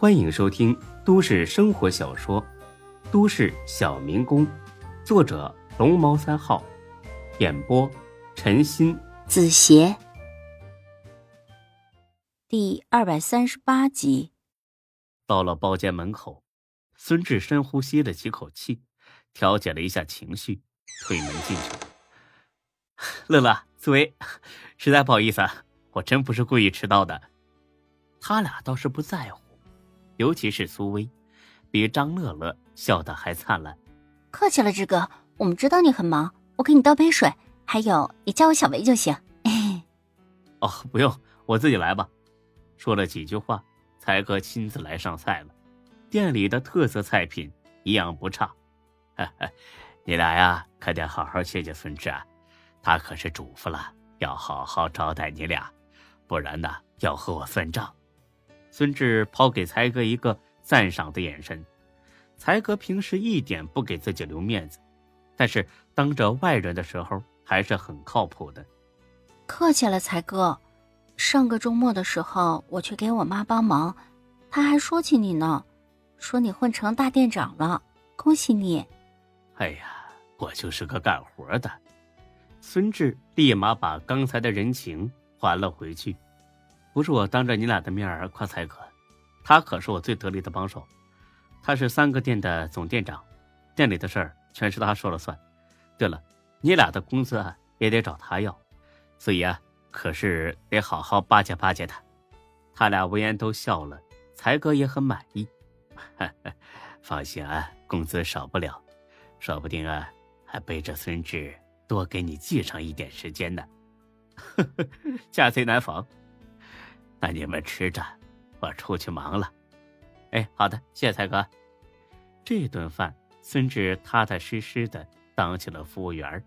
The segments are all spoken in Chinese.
欢迎收听都市生活小说《都市小民工》，作者龙猫三号，演播陈鑫、子邪，第二百三十八集。到了包间门口，孙志深呼吸了几口气，调节了一下情绪，推门进去。乐乐、紫薇，实在不好意思，啊我真不是故意迟到的。他俩倒是不在乎。尤其是苏薇，比张乐乐笑得还灿烂。客气了，志哥，我们知道你很忙，我给你倒杯水。还有，你叫我小维就行。哦，不用，我自己来吧。说了几句话，才哥亲自来上菜了。店里的特色菜品一样不差。你俩呀，可得好好谢谢孙志啊，他可是嘱咐了，要好好招待你俩，不然呢，要和我算账。孙志抛给才哥一个赞赏的眼神。才哥平时一点不给自己留面子，但是当着外人的时候还是很靠谱的。客气了，才哥。上个周末的时候，我去给我妈帮忙，她还说起你呢，说你混成大店长了，恭喜你。哎呀，我就是个干活的。孙志立马把刚才的人情还了回去。不是我当着你俩的面儿夸才哥，他可是我最得力的帮手。他是三个店的总店长，店里的事儿全是他说了算。对了，你俩的工资啊也得找他要，所以啊，可是得好好巴结巴结他。他俩闻言都笑了，才哥也很满意。放心啊，工资少不了，说不定啊还背着孙志多给你记上一点时间呢。呵呵家贼难防。那你们吃着，我出去忙了。哎，好的，谢谢才哥。这顿饭，孙志踏踏实实的当起了服务员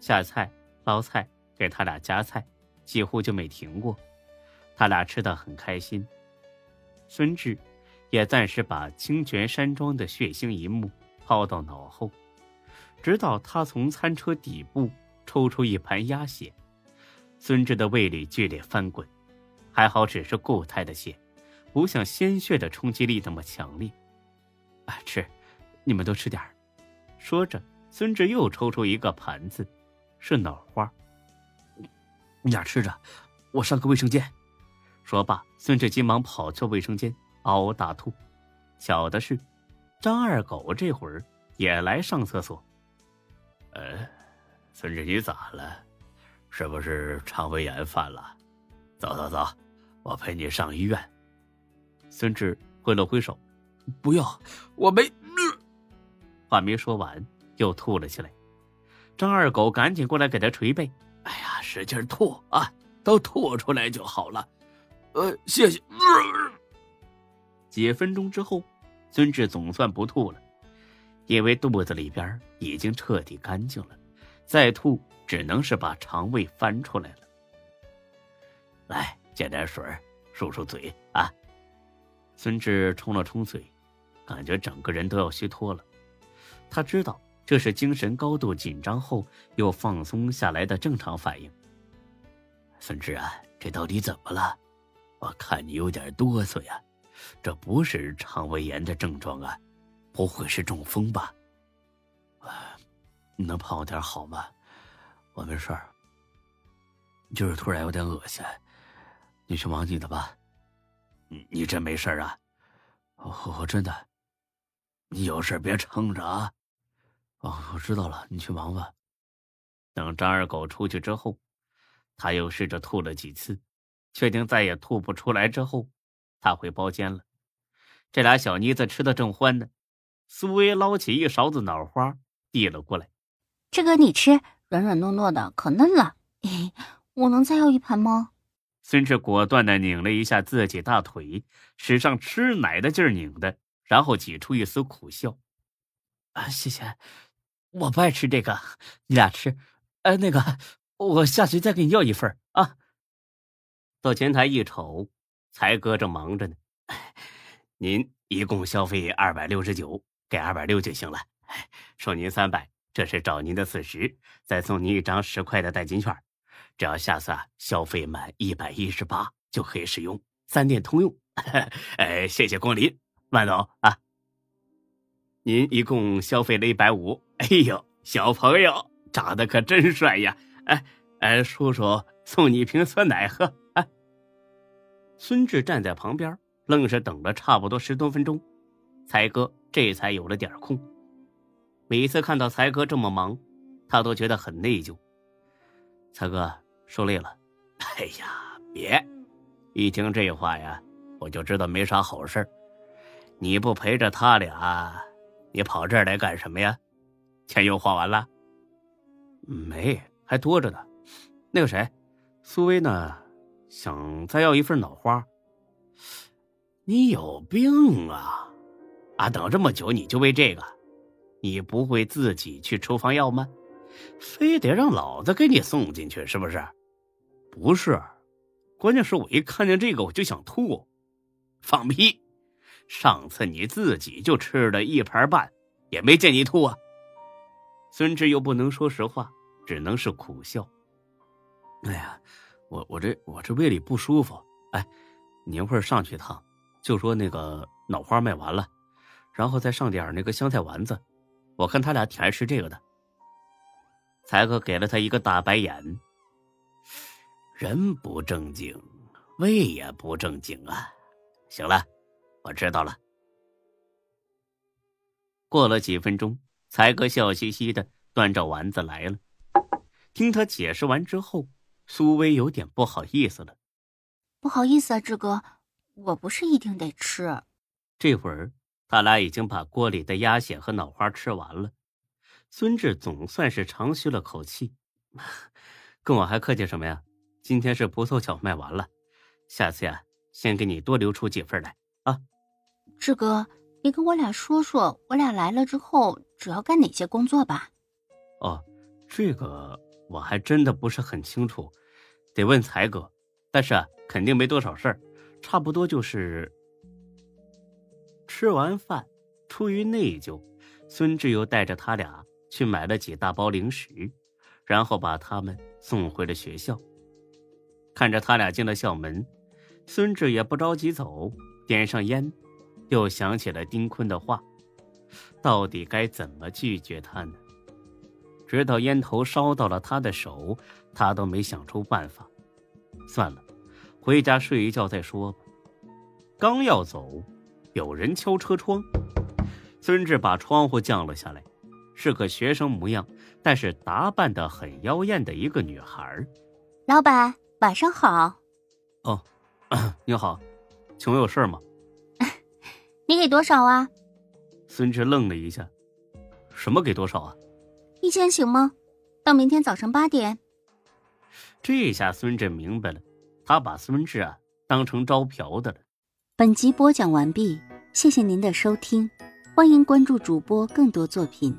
下菜、捞菜，给他俩夹菜，几乎就没停过。他俩吃的很开心。孙志也暂时把清泉山庄的血腥一幕抛到脑后，直到他从餐车底部抽出一盘鸭血，孙志的胃里剧烈翻滚。还好，只是固态的血，不像鲜血的冲击力那么强烈。啊，吃，你们都吃点说着，孙志又抽出一个盘子，是脑花。你俩吃着，我上个卫生间。说罢，孙志急忙跑去卫生间，嗷嗷大吐。巧的是，张二狗这会儿也来上厕所。呃，孙志，你咋了？是不是肠胃炎犯了？走走走。我陪你上医院。孙志挥了挥手，不要，我没。话没说完，又吐了起来。张二狗赶紧过来给他捶背。哎呀，使劲吐啊，都吐出来就好了。呃，谢谢。几分钟之后，孙志总算不吐了，因为肚子里边已经彻底干净了，再吐只能是把肠胃翻出来了。来。接点水，漱漱嘴啊！孙志冲了冲嘴，感觉整个人都要虚脱了。他知道这是精神高度紧张后又放松下来的正常反应。孙志啊，这到底怎么了？我看你有点哆嗦呀，这不是肠胃炎的症状啊，不会是中风吧？啊，你能胖点好吗？我没事儿，就是突然有点恶心。你去忙你的吧，你你真没事啊？我我真的，你有事别撑着啊！哦，我知道了，你去忙吧。等张二狗出去之后，他又试着吐了几次，确定再也吐不出来之后，他回包间了。这俩小妮子吃的正欢呢，苏薇捞起一勺子脑花递了过来：“这个你吃，软软糯糯的，可嫩了。我能再要一盘吗？”孙志果断的拧了一下自己大腿，使上吃奶的劲儿拧的，然后挤出一丝苦笑：“啊，谢谢，我不爱吃这个，你俩吃。哎，那个，我下去再给你要一份啊。”到前台一瞅，才哥正忙着呢。您一共消费二百六十九，给二百六就行了。收您三百，这是找您的四十，再送您一张十块的代金券。只要下次啊消费满一百一十八就可以使用，三店通用 哎，谢谢光临，万总啊。您一共消费了一百五。哎呦，小朋友长得可真帅呀！哎哎，叔叔送你一瓶酸奶喝。哎，孙志站在旁边，愣是等了差不多十多分钟，才哥这才有了点空。每次看到才哥这么忙，他都觉得很内疚。才哥受累了。哎呀，别！一听这话呀，我就知道没啥好事你不陪着他俩，你跑这儿来干什么呀？钱又花完了？没，还多着呢。那个谁，苏薇呢？想再要一份脑花。你有病啊！啊，等这么久你就为这个？你不会自己去厨房要吗？非得让老子给你送进去是不是？不是，关键是我一看见这个我就想吐。放屁！上次你自己就吃了一盘半，也没见你吐啊。孙志又不能说实话，只能是苦笑。哎呀，我我这我这胃里不舒服。哎，你一会儿上去一趟，就说那个脑花卖完了，然后再上点那个香菜丸子。我看他俩挺爱吃这个的。才哥给了他一个大白眼。人不正经，胃也不正经啊！行了，我知道了。过了几分钟，才哥笑嘻嘻的端着丸子来了。听他解释完之后，苏薇有点不好意思了。不好意思啊，志哥，我不是一定得吃。这会儿。他俩已经把锅里的鸭血和脑花吃完了，孙志总算是长吁了口气，跟我还客气什么呀？今天是不凑巧卖完了，下次呀，先给你多留出几份来啊。志哥，你跟我俩说说，我俩来了之后主要干哪些工作吧？哦，这个我还真的不是很清楚，得问才哥，但是啊，肯定没多少事儿，差不多就是。吃完饭，出于内疚，孙志又带着他俩去买了几大包零食，然后把他们送回了学校。看着他俩进了校门，孙志也不着急走，点上烟，又想起了丁坤的话，到底该怎么拒绝他呢？直到烟头烧到了他的手，他都没想出办法。算了，回家睡一觉再说吧。刚要走。有人敲车窗，孙志把窗户降了下来，是个学生模样，但是打扮的很妖艳的一个女孩。老板，晚上好。哦，你好，请问有事吗？你给多少啊？孙志愣了一下，什么给多少啊？一千行吗？到明天早上八点。这下孙志明白了，他把孙志啊当成招嫖的了。本集播讲完毕，谢谢您的收听，欢迎关注主播更多作品。